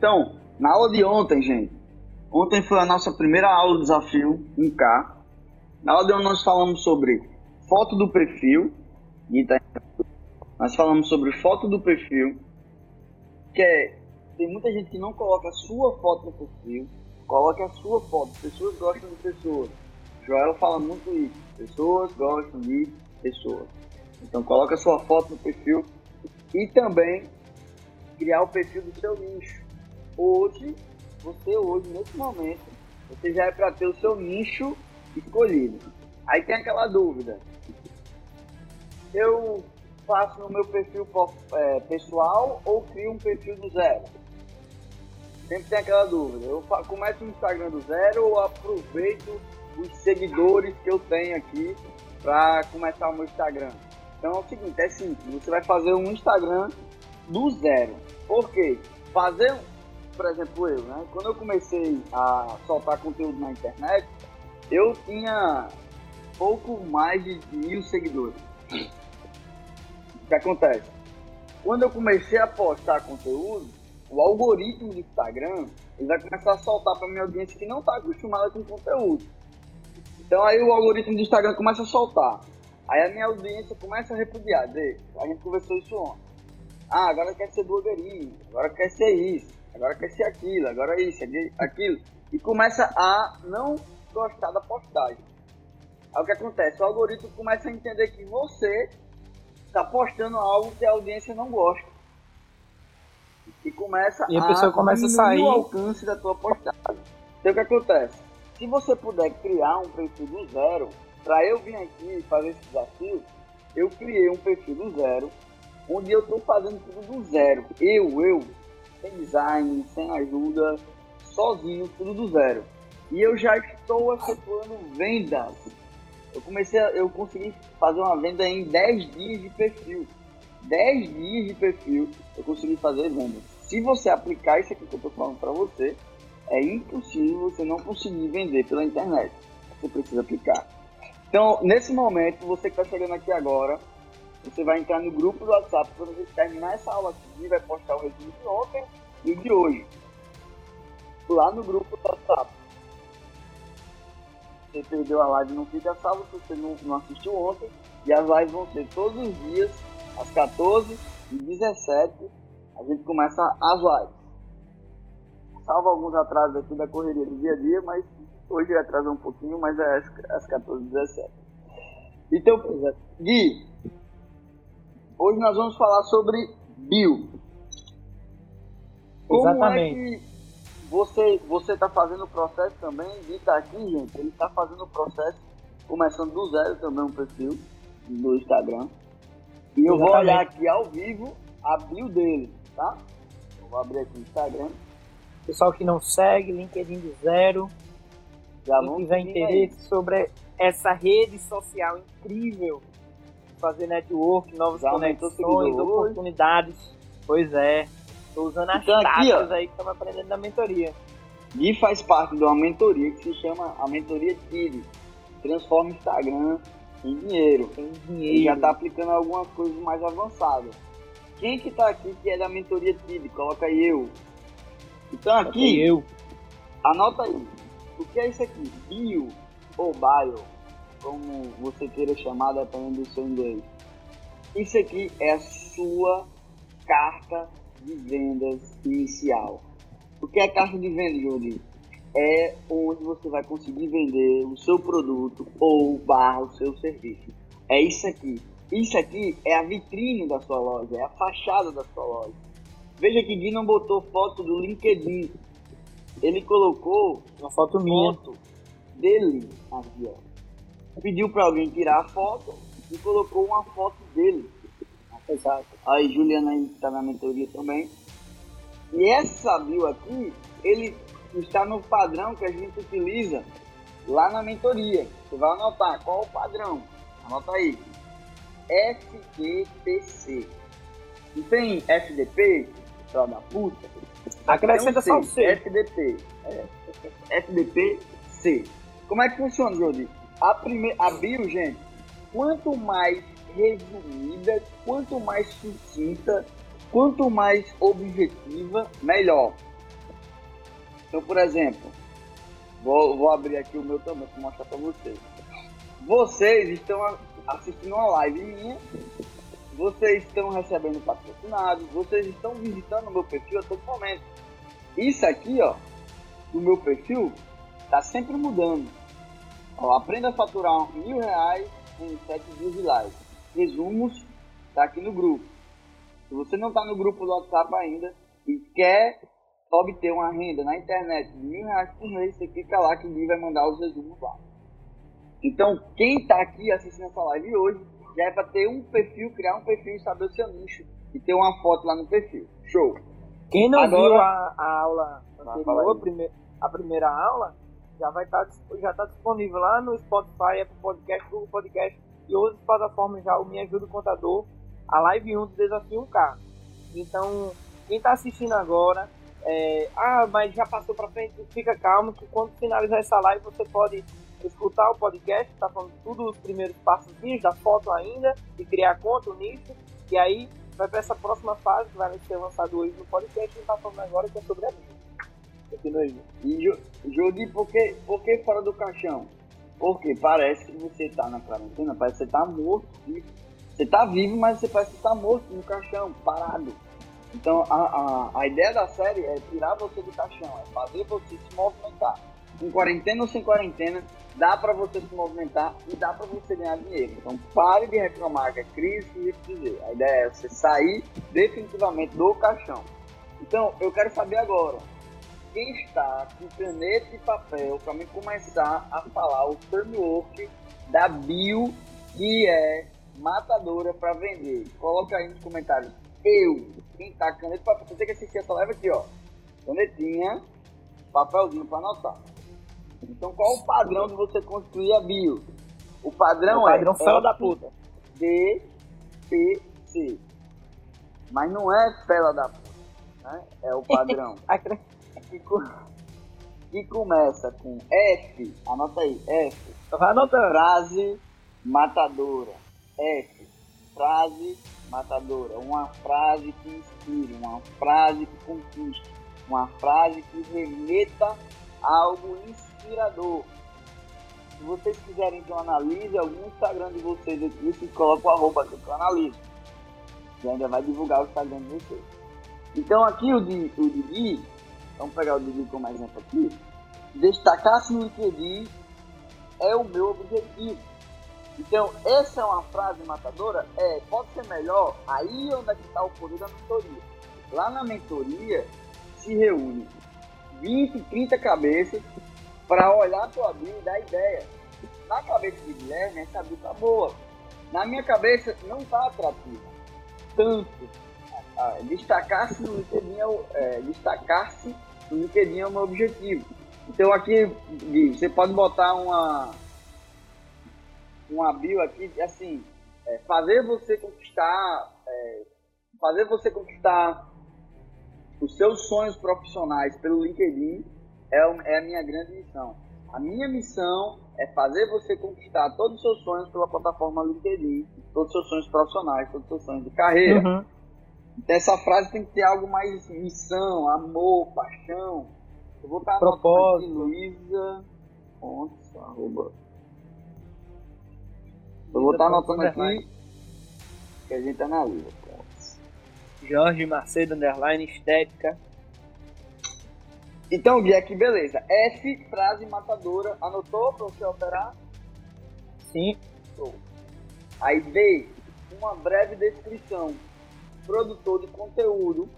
Então, na aula de ontem, gente, ontem foi a nossa primeira aula do desafio 1K. Na aula de ontem nós falamos sobre foto do perfil, nós falamos sobre foto do perfil, que é, tem muita gente que não coloca a sua foto no perfil, coloca a sua foto, pessoas gostam de pessoas. Joel fala muito isso, pessoas gostam de pessoas. Então coloca a sua foto no perfil e também criar o perfil do seu nicho hoje, você hoje, nesse momento, você já é para ter o seu nicho escolhido. Aí tem aquela dúvida. Eu faço no meu perfil é, pessoal ou crio um perfil do zero? Sempre tem aquela dúvida. Eu começo no Instagram do zero ou aproveito os seguidores que eu tenho aqui para começar o meu Instagram? Então é o seguinte, é simples. Você vai fazer um Instagram do zero. Por quê? Fazer por exemplo, eu, né? Quando eu comecei a soltar conteúdo na internet, eu tinha pouco mais de mil seguidores. O que acontece? Quando eu comecei a postar conteúdo, o algoritmo do Instagram ele vai começar a soltar para minha audiência que não está acostumada com conteúdo. Então aí o algoritmo do Instagram começa a soltar. Aí a minha audiência começa a repudiar. Dizer, a gente conversou isso ontem. Ah, agora quer ser blogueirinho, agora quer ser isso agora quer ser aquilo, agora isso, aquilo. E começa a não gostar da postagem. Aí o que acontece? O algoritmo começa a entender que você está postando algo que a audiência não gosta. E começa e a, pessoa começa a sair o alcance da tua postagem. Então o que acontece? Se você puder criar um perfil do zero, para eu vir aqui e fazer esse desafio, eu criei um perfil do zero, onde eu estou fazendo tudo do zero. Eu, eu, sem design, sem ajuda, sozinho, tudo do zero. E eu já estou efetuando vendas. Eu comecei, a, eu consegui fazer uma venda em 10 dias de perfil. 10 dias de perfil eu consegui fazer vendas. Se você aplicar isso aqui que eu estou falando para você, é impossível você não conseguir vender pela internet. Você precisa aplicar. Então, nesse momento, você que está chegando aqui agora, você vai entrar no grupo do WhatsApp quando você terminar essa aula aqui, vai postar o resumo de ontem e de hoje. Lá no grupo do WhatsApp. Você perdeu a live, não fica salvo se você não, não assistiu ontem. E as lives vão ser todos os dias, às 14 e 17 a gente começa as lives. Salvo alguns atrasos aqui da correria do dia a dia, mas hoje atrasou um pouquinho, mas é às, às 14 e 17 Então, Gui, Hoje nós vamos falar sobre bio. Como Exatamente. é que você você está fazendo o processo também de estar tá aqui, gente? Ele está fazendo o processo começando do zero também um perfil no Instagram. E eu Exatamente. vou olhar aqui ao vivo a bio dele, tá? Eu vou abrir aqui o Instagram. Pessoal que não segue, LinkedIn do zero. Já Quem tiver interesse aí. sobre essa rede social incrível fazer network, novas Já conexões, oportunidades. Pois é. Tô usando as então, táticas aí que estamos aprendendo na mentoria. E faz parte de uma mentoria que se chama a mentoria TID. Transforma Instagram em dinheiro. Em dinheiro. E já está aplicando algumas coisas mais avançadas. Quem que tá aqui que é da mentoria TID? Coloca aí eu. Então aqui, eu. anota aí. O que é isso aqui? Bio ou bio? Como você queira chamar, dependendo do seu inglês. Isso aqui é a sua carta de vendas inicial. O que é carta de vendas, Jordi? É onde você vai conseguir vender o seu produto ou barra o seu serviço. É isso aqui. Isso aqui é a vitrine da sua loja, é a fachada da sua loja. Veja que Gui não botou foto do LinkedIn. Ele colocou uma foto minha. Foto dele aqui, ó pediu para alguém tirar a foto e colocou uma foto dele. Exato. Aí Juliana está na mentoria também. E essa bio aqui, ele está no padrão que a gente utiliza lá na mentoria. Você vai anotar qual o padrão. Anota aí. FDPC. Não tem FDP, filho da puta? Acrescenta só o C. FDP. É. FDP-C. Como é que funciona, Jodi? A, prime... a bio, gente, quanto mais resumida, quanto mais sucinta, quanto mais objetiva, melhor. Então, por exemplo, vou, vou abrir aqui o meu também para mostrar para vocês. Vocês estão assistindo uma live minha, vocês estão recebendo patrocinados, vocês estão visitando o meu perfil a todo momento. Isso aqui, ó, do meu perfil, tá sempre mudando. Ó, aprenda a faturar mil reais em sete dias de live. Resumos, tá aqui no grupo. Se você não está no grupo do WhatsApp ainda e quer obter uma renda na internet de mil reais por mês, você clica lá que o vai mandar os resumos lá. Então, quem está aqui assistindo essa live hoje, já é para ter um perfil, criar um perfil e saber o seu nicho e ter uma foto lá no perfil. Show! Quem não Agora, viu a, a aula anterior, a primeira aula, já vai estar tá, já tá disponível lá no Spotify, Apple Podcast, Google Podcast e outras plataformas já, o Me Ajuda o Contador, a live 1 do Desafio 1K. Então, quem está assistindo agora, é, ah, mas já passou para frente, fica calmo que quando finalizar essa live você pode escutar o podcast, tá falando tudo os primeiros passos da foto ainda, e criar conta, o nicho, e aí vai para essa próxima fase que vai ser lançado hoje no podcast que tá falando agora, que é sobre a vida. Continue. E Jodi, por que, por que fora do caixão? Porque parece que você tá na quarentena, parece que você tá morto. Você tá vivo, mas você parece que tá morto no caixão, parado. Então a, a, a ideia da série é tirar você do caixão, é fazer você se movimentar. Com quarentena ou sem quarentena, dá para você se movimentar e dá para você ganhar dinheiro. Então pare de reclamar que é crise que dizer. A ideia é você sair definitivamente do caixão. Então eu quero saber agora, quem está com caneta e papel para me começar a falar o framework da bio que é matadora para vender. Coloca aí nos comentários. Eu, quem tá com caneta e papel, você tem que assistir essa live aqui, ó. Canetinha, papelzinho para anotar. Então, qual o padrão de você construir a bio? O padrão, o padrão é. Fela da puta. D, P, C. Mas não é fela da puta. Né? É o padrão. que, que começa com F. Anota aí, F. Vai anotando. Frase matadora. F. Frase matadora. Uma frase que inspire, uma frase que conquiste, uma frase que remeta algo inspirador. Se vocês quiserem que eu analise algum Instagram de vocês aqui, vocês colocam o arroba que eu analiso. E ainda vai divulgar o Instagram de vocês. Então aqui o de, o de Gui, vamos pegar o Didi como exemplo aqui, destacar-se no LinkedIn é o meu objetivo. Então, essa é uma frase matadora? É, pode ser melhor? Aí onde é está o poder da mentoria. Lá na mentoria se reúne 20, 30 cabeças para olhar a tua bio e dar ideia. Na cabeça de Guilherme, essa bio tá boa. Na minha cabeça, não tá atrativa. Tanto. Ah, destacar-se no LinkedIn é, é destacar-se no LinkedIn é o meu objetivo. Então aqui, Gui, você pode botar uma uma bio aqui, assim, é, fazer você conquistar, é, fazer você conquistar os seus sonhos profissionais pelo LinkedIn é, é a minha grande missão. A minha missão é fazer você conquistar todos os seus sonhos pela plataforma LinkedIn, todos os seus sonhos profissionais, todos os seus sonhos de carreira. Uhum. Essa frase tem que ter algo mais missão, amor, paixão. Eu vou estar anotando aqui, Luísa. Pontos, arroba. Eu vou estar anotando aqui que a gente analisa. Jorge Macedo, underline, estética. Então, Gui, aqui beleza. F, frase matadora. Anotou para você operar? Sim. Aí B, uma breve descrição. Produtor de conteúdo.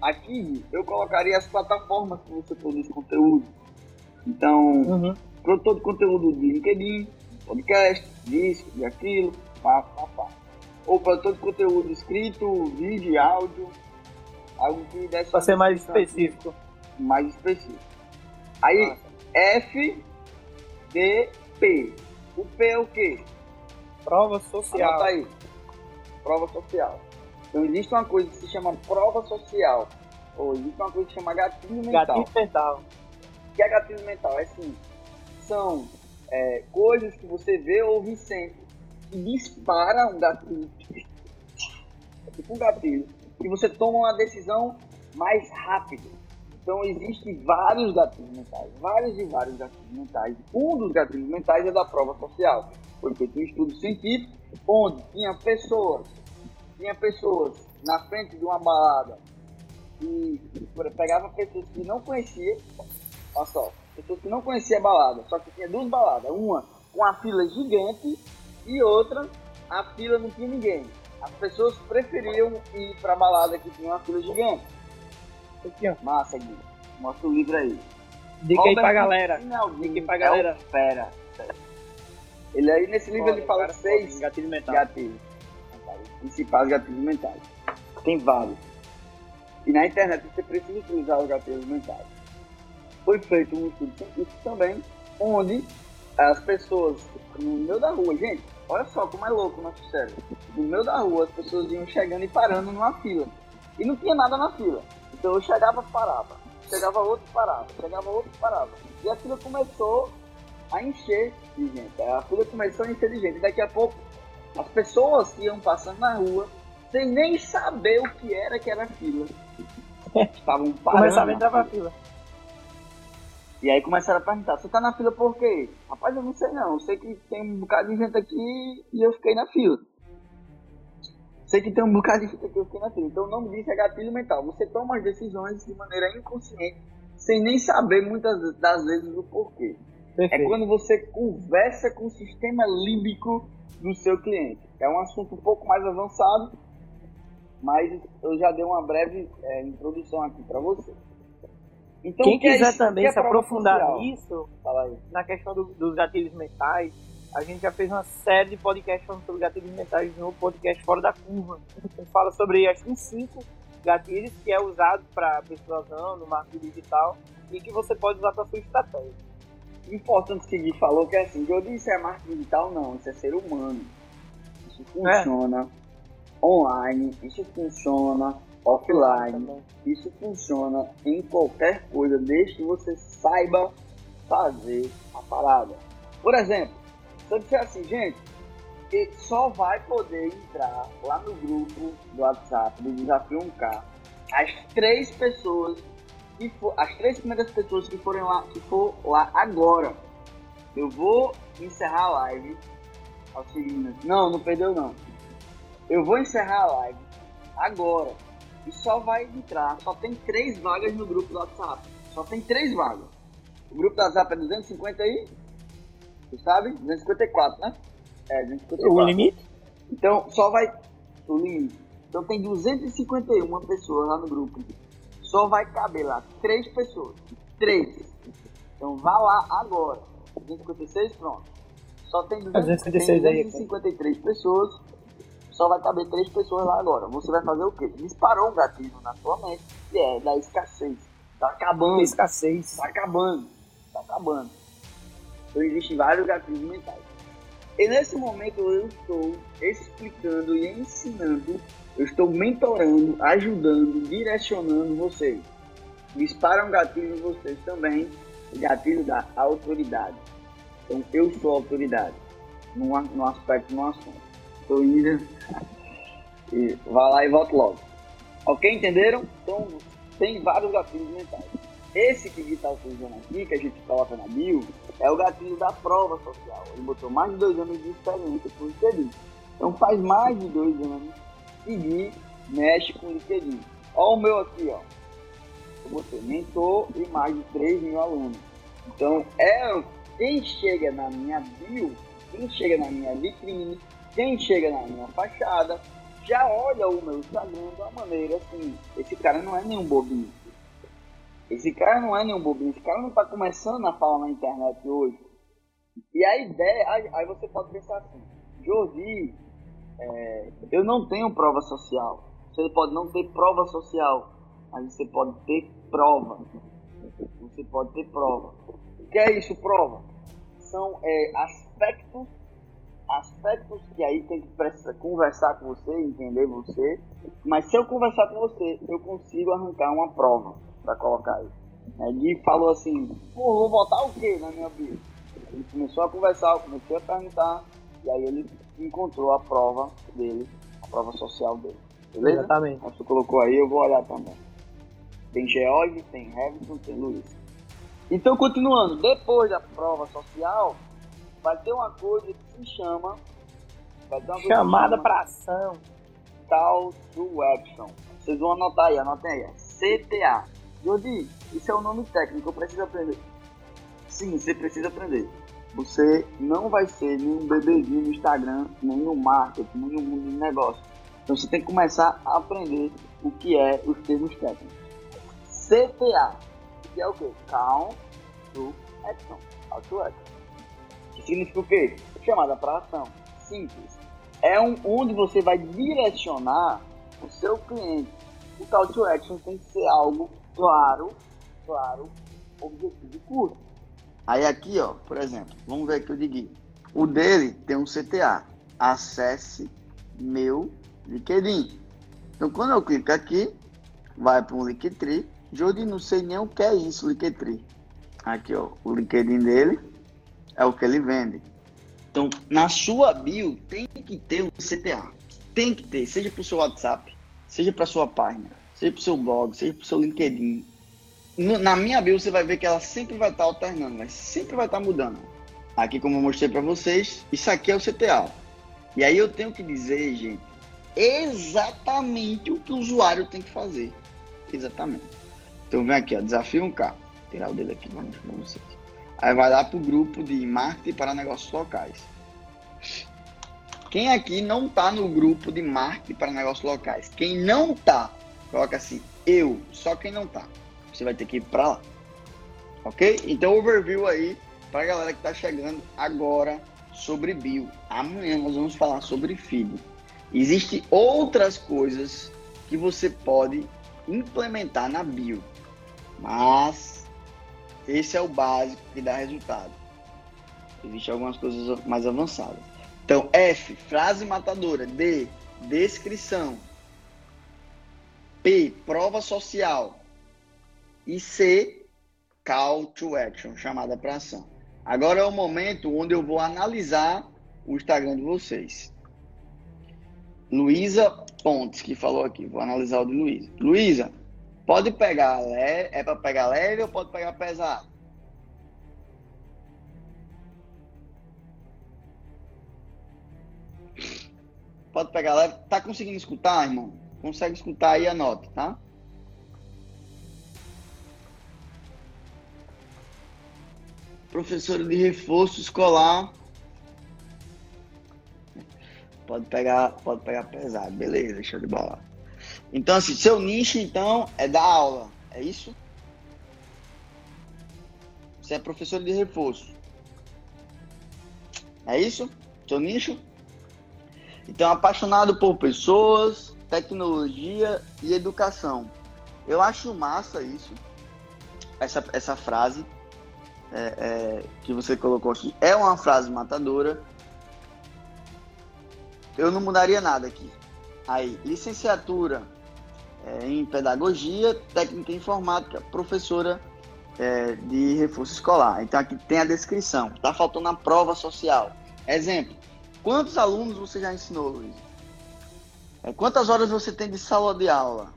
Aqui eu colocaria as plataformas que você produz conteúdo. Então, uhum. produtor de conteúdo de LinkedIn, podcast, disco, de aquilo, pá, pá, pá. Ou produtor de conteúdo escrito, vídeo, áudio, algo que desse Para ser mais específico. Mais específico. Aí, Nossa. F, D, P. O P é o quê? Prova social. Anota aí. Prova social. Então existe uma coisa que se chama prova social. Ou existe uma coisa que se chama gatilho mental. Gatilho mental. O que é gatilho mental? É assim, são é, coisas que você vê ou ouve sempre que dispara um gatilho. É tipo um gatilho. E você toma uma decisão mais rápido. Então existem vários gatilhos mentais, vários e vários gatilhos mentais. Um dos gatilhos mentais é da prova social. Foi feito um estudo científico onde tinha pessoas, tinha pessoas na frente de uma balada e pegava pessoas que não conhecia, olha só, pessoas que não conhecia a balada, só que tinha duas baladas, uma com a fila gigante e outra a fila não tinha ninguém. As pessoas preferiam ir para a balada que tinha uma fila gigante. Aqui, ó. Massa, Gui. Mostra o livro aí. Dica aí pra galera. Dica aí pra galera. É fera. Ele aí nesse livro ele fala seis gatilhos mentais. Gatilhos. Principais gatilhos mentais. Tem vários. E na internet você precisa utilizar os gatilhos mentais. Foi feito um estudo também, onde as pessoas no meio da rua, gente, olha só como é louco o nosso cérebro. No meio da rua, as pessoas iam chegando e parando numa fila. E não tinha nada na fila. Então eu chegava, parava. Chegava outro, parava. Chegava outro, parava. E a fila começou a encher de gente. A fila começou a encher de gente. Daqui a pouco, as pessoas iam passando na rua, sem nem saber o que era que era fila. Estavam parando. Começaram a entrar pra fila. E aí começaram a perguntar, você tá na fila por quê? Rapaz, eu não sei não. Eu sei que tem um bocado de gente aqui e eu fiquei na fila. Sei que tem um bocado de gente aqui, eu fiquei na fila. Então o nome disso é gatilho mental. Você toma as decisões de maneira inconsciente, sem nem saber muitas das vezes o porquê. É Perfeito. É quando você conversa com o sistema límbico do seu cliente. É um assunto um pouco mais avançado, mas eu já dei uma breve é, introdução aqui para você. Então, Quem que quiser é também que é se aprofundar social? nisso, na questão do, dos gatilhos mentais, a gente já fez uma série de podcasts falando sobre gatilhos mentais no podcast Fora da Curva. A gente fala sobre, acho que cinco gatilhos que é usado para persuasão no marketing digital e que você pode usar para sua estratégia. Importante que Gui falou que é assim, eu disse é marketing digital, não, isso é ser humano. Isso funciona é. online, isso funciona offline. Isso funciona em qualquer coisa, desde que você saiba fazer a parada. Por exemplo, se eu disser assim, gente, só vai poder entrar lá no grupo do WhatsApp do Desafio 1K as três pessoas que for, as três primeiras pessoas que forem lá, que for lá agora. Eu vou encerrar a live. Seguinte, não, não perdeu não. Eu vou encerrar a live agora e só vai entrar, só tem três vagas no grupo do WhatsApp. Só tem três vagas. O grupo do WhatsApp é 250 aí? Você sabe? 254, né? É, 254. O limite? Então, só vai. O limite. Então tem 251 pessoas lá no grupo. Só vai caber lá três pessoas. Três. Então vá lá agora. 256, pronto. Só tem 253 pessoas só vai caber três pessoas lá agora. Você vai fazer o quê? Disparou um gatilho na sua mente, que é da escassez. Tá acabando. Escassez. Tá acabando. Tá acabando. Então existem vários gatilhos mentais. E nesse momento eu estou explicando e ensinando, eu estou mentorando, ajudando, direcionando vocês. Dispara um gatilho em vocês também, o gatilho da autoridade. Então eu sou autoridade, num, aspecto, num assunto. Tô indo. E vá lá e volta logo. Ok? Entenderam? Então, tem vários gatilhos mentais. Esse que está utilizando aqui, que a gente coloca na bio, é o gatilho da prova social. Ele botou mais de dois anos de experiência com o LinkedIn. Então faz mais de dois anos que Gui mexe com o LinkedIn. Olha o meu aqui, ó. Eu botei mentor e mais de 3 mil alunos. Então, é quem chega na minha bio, quem chega na minha vitrine, quem chega na minha fachada já olha o meu Instagram de uma maneira assim, esse cara não é nenhum bobinho. Esse cara não é nenhum bobinho, esse cara não está começando a falar na internet hoje. E a ideia, aí, aí você pode pensar assim, Jordi, é, eu não tenho prova social. Você pode não ter prova social, mas você pode ter prova. Você pode ter prova. O que é isso, prova? São é, aspectos, aspectos que aí tem que conversar com você, entender você. Mas se eu conversar com você, eu consigo arrancar uma prova para colocar aí. Ele falou assim, pô, vou botar o que na minha bio? Ele começou a conversar, eu comecei a perguntar, e aí ele encontrou a prova dele, a prova social dele. Beleza? Exatamente. Você colocou aí, eu vou olhar também. Tem George, tem Hamilton, tem Luiz. Então, continuando, depois da prova social, vai ter uma coisa que se chama. Chamada para ação. Call to Action. Vocês vão anotar aí, anotem aí. CTA. Jordi, isso é o um nome técnico, eu preciso aprender. Sim, você precisa aprender. Você não vai ser nenhum bebezinho no Instagram, nem no marketing, nem no mundo de negócio. Então você tem que começar a aprender o que é os termos técnicos. CTA, que é o quê? Call to Action. Call to Action. Que significa o quê? Chamada para ação. Simples. É um, onde você vai direcionar o seu cliente. O Call to Action tem que ser algo claro, claro, objetivo curto. Aí aqui, ó, por exemplo, vamos ver aqui o de O dele tem um CTA. Acesse meu LinkedIn. Então, quando eu clico aqui, vai para um Linktree. Jordi, não sei nem o que é isso, Linktree. Aqui, ó, o LinkedIn dele é o que ele vende. Então, na sua bio, tem que ter um CTA. Tem que ter, seja para o seu WhatsApp, seja para sua página, seja para o seu blog, seja para o seu LinkedIn. Na minha bio, você vai ver que ela sempre vai estar tá alternando, mas sempre vai estar tá mudando. Aqui, como eu mostrei para vocês, isso aqui é o CTA. E aí eu tenho que dizer, gente, exatamente o que o usuário tem que fazer. Exatamente. Então vem aqui, ó, desafio 1K. Vou tirar o dele aqui, vamos para vocês. Aí vai lá para o grupo de marketing para negócios locais. Quem aqui não está no grupo de marketing para negócios locais? Quem não está, coloca assim, eu, só quem não está. Você vai ter que ir para lá. Ok? Então, overview aí para a galera que está chegando agora sobre bio. Amanhã nós vamos falar sobre feed. Existem outras coisas que você pode implementar na bio, mas esse é o básico que dá resultado. Existem algumas coisas mais avançadas. Então, F, frase matadora. D, descrição. P, prova social. E C, call to action, chamada para ação. Agora é o momento onde eu vou analisar o Instagram de vocês. Luísa Pontes, que falou aqui. Vou analisar o de Luísa. Luísa, pode pegar leve, é para pegar leve ou pode pegar pesado? Pode pegar leve. Tá conseguindo escutar, irmão? Consegue escutar aí, anote, tá? Professora de reforço escolar Pode pegar, pode pegar pesado, beleza, show de bola. Então, assim, seu nicho, então, é dar aula, é isso? Você é professor de reforço. É isso? Seu nicho? Então, apaixonado por pessoas, tecnologia e educação. Eu acho massa isso, essa, essa frase é, é, que você colocou aqui. É uma frase matadora eu não mudaria nada aqui. Aí, licenciatura é, em pedagogia, técnica em informática, professora é, de reforço escolar. Então aqui tem a descrição. Tá faltando a prova social. Exemplo: quantos alunos você já ensinou, Luiz? É, quantas horas você tem de sala de aula?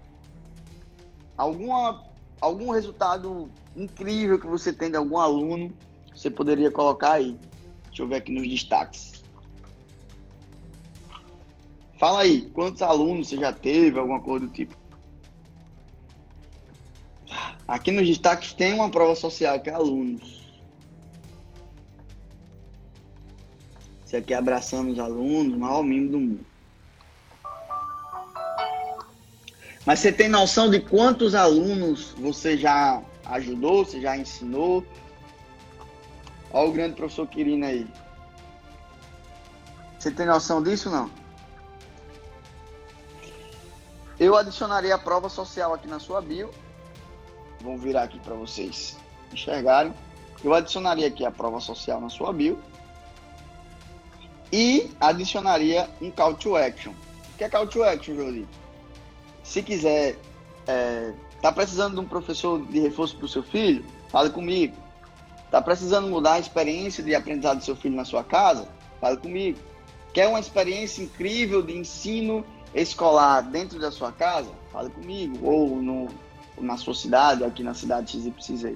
Alguma, algum resultado incrível que você tem de algum aluno? Você poderia colocar aí. Deixa eu ver aqui nos destaques. Fala aí, quantos alunos você já teve, alguma coisa do tipo? Aqui nos destaques tem uma prova social que é alunos. Isso aqui é abraçando os alunos, o maior mimo do mundo. Mas você tem noção de quantos alunos você já ajudou, você já ensinou? Olha o grande professor Quirino aí. Você tem noção disso não? Eu adicionaria a prova social aqui na sua bio. Vamos virar aqui para vocês enxergarem. Eu adicionaria aqui a prova social na sua bio. E adicionaria um call to action. O que é call to action, Jolie? Se quiser, é, tá precisando de um professor de reforço para o seu filho? Fale comigo. Tá precisando mudar a experiência de aprendizado do seu filho na sua casa? Fale comigo. Quer uma experiência incrível de ensino escolar dentro da sua casa? Fale comigo. Ou no, na sua cidade, aqui na cidade XYZ.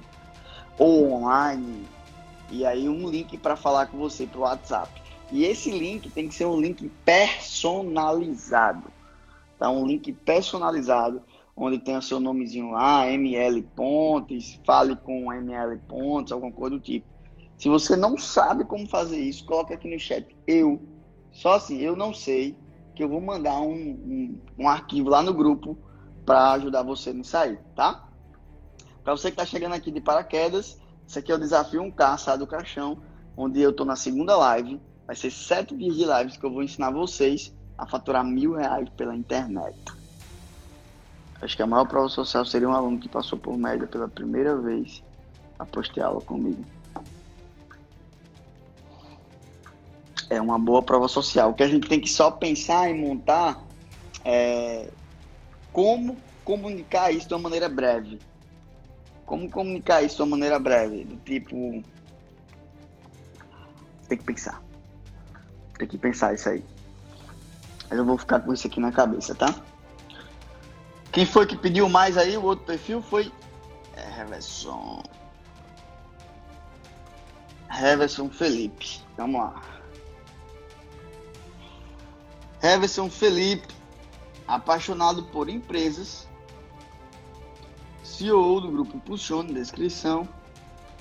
Ou online. E aí um link para falar com você pro WhatsApp. E esse link tem que ser um link personalizado. Tá? Um link personalizado, onde tem o seu nomezinho lá, ML Pontes, fale com ML Pontes, alguma coisa do tipo. Se você não sabe como fazer isso, coloca aqui no chat. Eu, só assim, eu não sei, que eu vou mandar um, um, um arquivo lá no grupo para ajudar você nisso aí, tá? Para você que está chegando aqui de paraquedas, esse aqui é o desafio 1K, sai do caixão, onde eu estou na segunda live. Vai ser sete dias de lives que eu vou ensinar vocês a faturar mil reais pela internet. Acho que a maior prova social seria um aluno que passou por média pela primeira vez após ter aula comigo. É uma boa prova social. O que a gente tem que só pensar em montar é como comunicar isso de uma maneira breve. Como comunicar isso de uma maneira breve? Do tipo. Tem que pensar. Tem que pensar isso aí. Mas eu vou ficar com isso aqui na cabeça, tá? Quem foi que pediu mais aí? O outro perfil foi Reverson. Reverson Felipe. Vamos lá. Reverson Felipe, apaixonado por empresas, CEO do grupo Impulsione, descrição,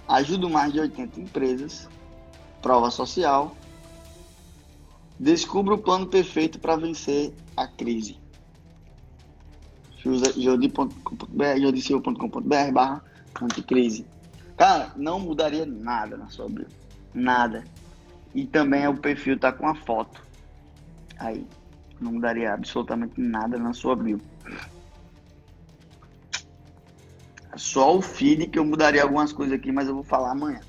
ajuda mais de 80 empresas, prova social, descubra o plano perfeito para vencer a crise. jodi.com.br barra anticrise. Cara, não mudaria nada na sua bio. Nada. E também o perfil tá com a foto Aí, não mudaria absolutamente nada na sua bio. Só o feed que eu mudaria algumas coisas aqui, mas eu vou falar amanhã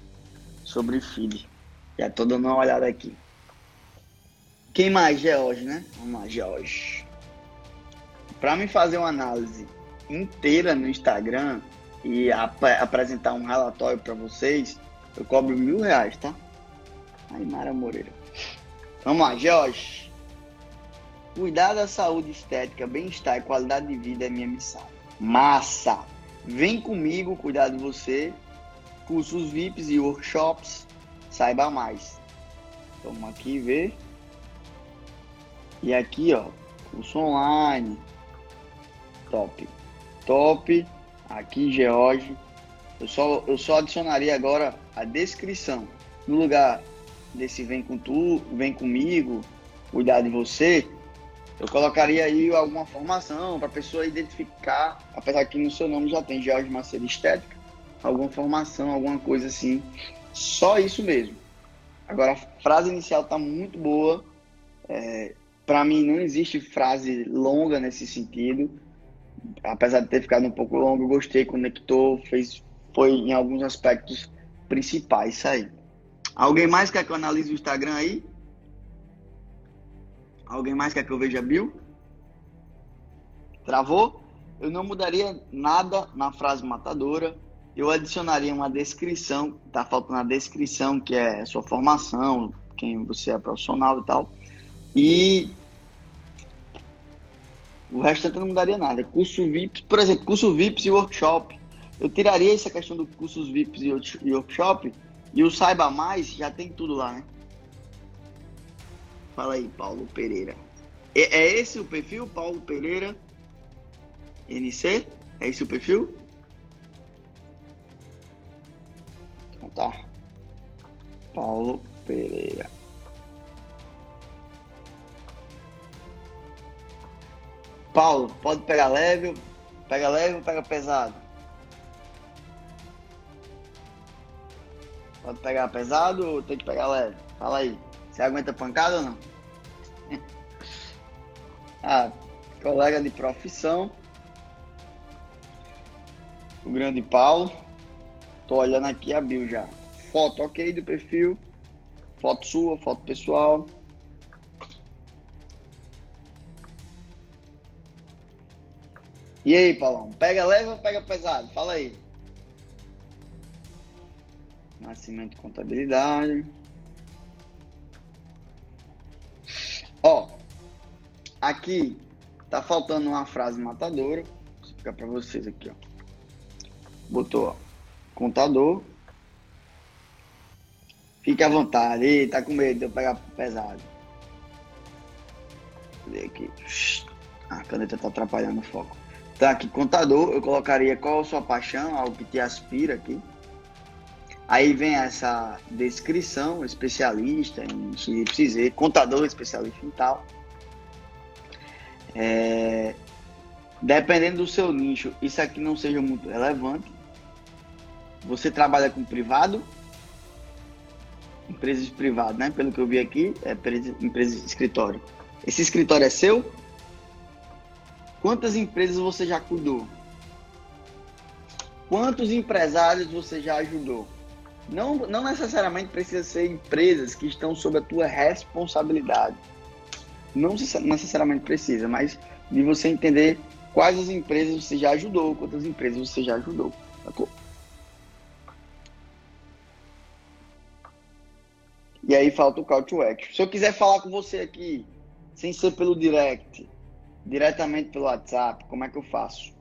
sobre feed. Já tô dando uma olhada aqui. Quem mais? George, né? Vamos lá, George. Para me fazer uma análise inteira no Instagram e ap apresentar um relatório para vocês, eu cobro mil reais, tá? Aí, Mara Moreira. Vamos lá, George. Cuidar da saúde estética, bem-estar e qualidade de vida é minha missão. Massa! Vem comigo cuidar de você. Cursos VIPs e workshops. Saiba mais. Vamos aqui ver. E aqui, ó, curso online. Top. Top. Aqui, George. Eu só, eu só adicionaria agora a descrição. No lugar desse vem com tu, vem comigo, cuidar de você, eu colocaria aí alguma formação para a pessoa identificar, apesar que no seu nome já tem Jorge Macedo Estética, alguma formação, alguma coisa assim. Só isso mesmo. Agora, a frase inicial está muito boa. É, para mim, não existe frase longa nesse sentido. Apesar de ter ficado um pouco longo, gostei, conectou, fez, foi em alguns aspectos principais isso aí. Alguém mais quer que eu analise o Instagram aí? Alguém mais quer que eu veja Bill? Travou? Eu não mudaria nada na frase matadora. Eu adicionaria uma descrição, tá faltando a descrição, que é sua formação, quem você é profissional e tal. E o restante não mudaria nada. Curso VIPs, por exemplo, curso VIPs e workshop. Eu tiraria essa questão do cursos VIPs e workshop e o Saiba Mais já tem tudo lá, né? Fala aí, Paulo Pereira. É, é esse o perfil, Paulo Pereira? NC? É esse o perfil? Então tá. Paulo Pereira. Paulo, pode pegar leve, pega leve ou pega pesado? Pode pegar pesado ou tem que pegar leve? Fala aí. Você aguenta pancada ou não? ah, colega de profissão. O grande Paulo. Tô olhando aqui a bio já. Foto ok do perfil. Foto sua, foto pessoal. E aí, Paulão? Pega leve ou pega pesado? Fala aí. Nascimento contabilidade. Ó, aqui tá faltando uma frase matadora. Vou explicar para vocês aqui, ó. Botou, ó, contador. Fique à vontade. Ei, tá com medo de eu pegar pesado. Cadê aqui? A caneta tá atrapalhando o foco. Tá aqui, contador. Eu colocaria qual a sua paixão, algo que te aspira aqui. Aí vem essa descrição, especialista em XYZ, contador especialista em tal. É, dependendo do seu nicho, isso aqui não seja muito relevante. Você trabalha com privado, empresas privadas, né? Pelo que eu vi aqui, é empresa, empresa escritório. Esse escritório é seu? Quantas empresas você já cuidou? Quantos empresários você já ajudou? Não, não necessariamente precisa ser empresas que estão sob a tua responsabilidade. Não necessariamente precisa, mas de você entender quais as empresas você já ajudou, quantas empresas você já ajudou. E aí falta o call to action. Se eu quiser falar com você aqui, sem ser pelo direct, diretamente pelo WhatsApp, como é que eu faço?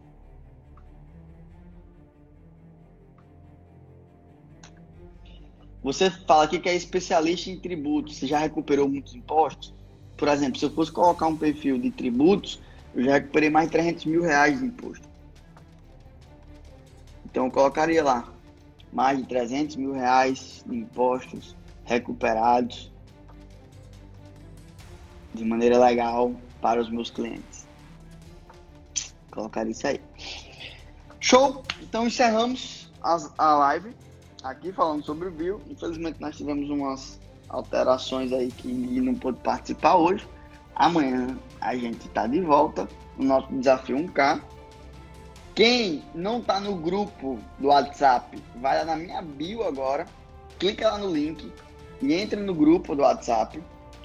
Você fala aqui que é especialista em tributos, você já recuperou muitos impostos? Por exemplo, se eu fosse colocar um perfil de tributos, eu já recuperei mais de 300 mil reais de imposto. Então eu colocaria lá mais de 300 mil reais de impostos recuperados de maneira legal para os meus clientes. Colocaria isso aí. Show! Então encerramos as, a live aqui falando sobre o Bill. Infelizmente nós tivemos umas alterações aí que não pôde participar hoje. Amanhã a gente está de volta no nosso desafio 1K. Quem não está no grupo do WhatsApp, vai lá na minha bio agora, clica lá no link e entre no grupo do WhatsApp.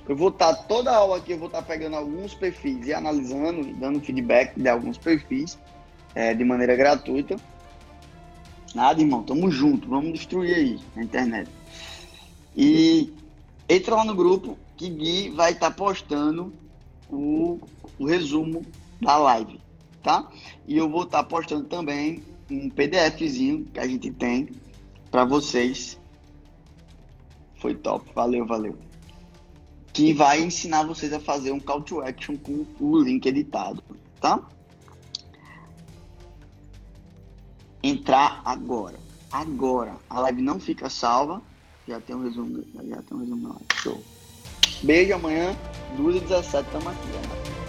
Eu vou estar tá, toda a aula aqui, eu vou estar tá pegando alguns perfis e analisando, dando feedback de alguns perfis é, de maneira gratuita. Nada, irmão, tamo junto, vamos destruir aí na internet. E entra lá no grupo que Gui vai estar tá postando o, o resumo da live, tá? E eu vou estar postando também um PDFzinho que a gente tem para vocês. Foi top, valeu, valeu. Que vai ensinar vocês a fazer um call to action com o link editado, tá? entrar agora. Agora. A live não fica salva. Já tem um resumo. Já tem um resumo lá. Show. Beijo amanhã, 2h17, tamo aqui, galera.